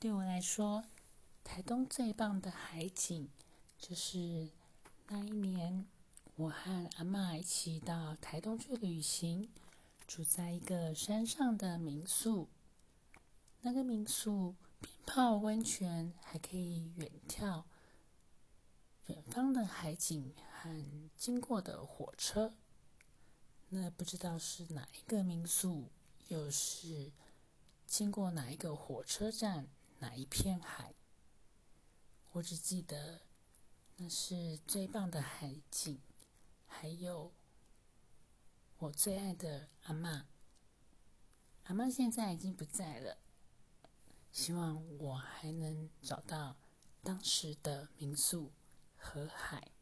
对我来说，台东最棒的海景，就是那一年我和阿妈一起到台东去旅行，住在一个山上的民宿。那个民宿边泡温泉，还可以远眺远方的海景和经过的火车。那不知道是哪一个民宿，又是经过哪一个火车站？哪一片海？我只记得那是最棒的海景，还有我最爱的阿妈。阿妈现在已经不在了，希望我还能找到当时的民宿和海。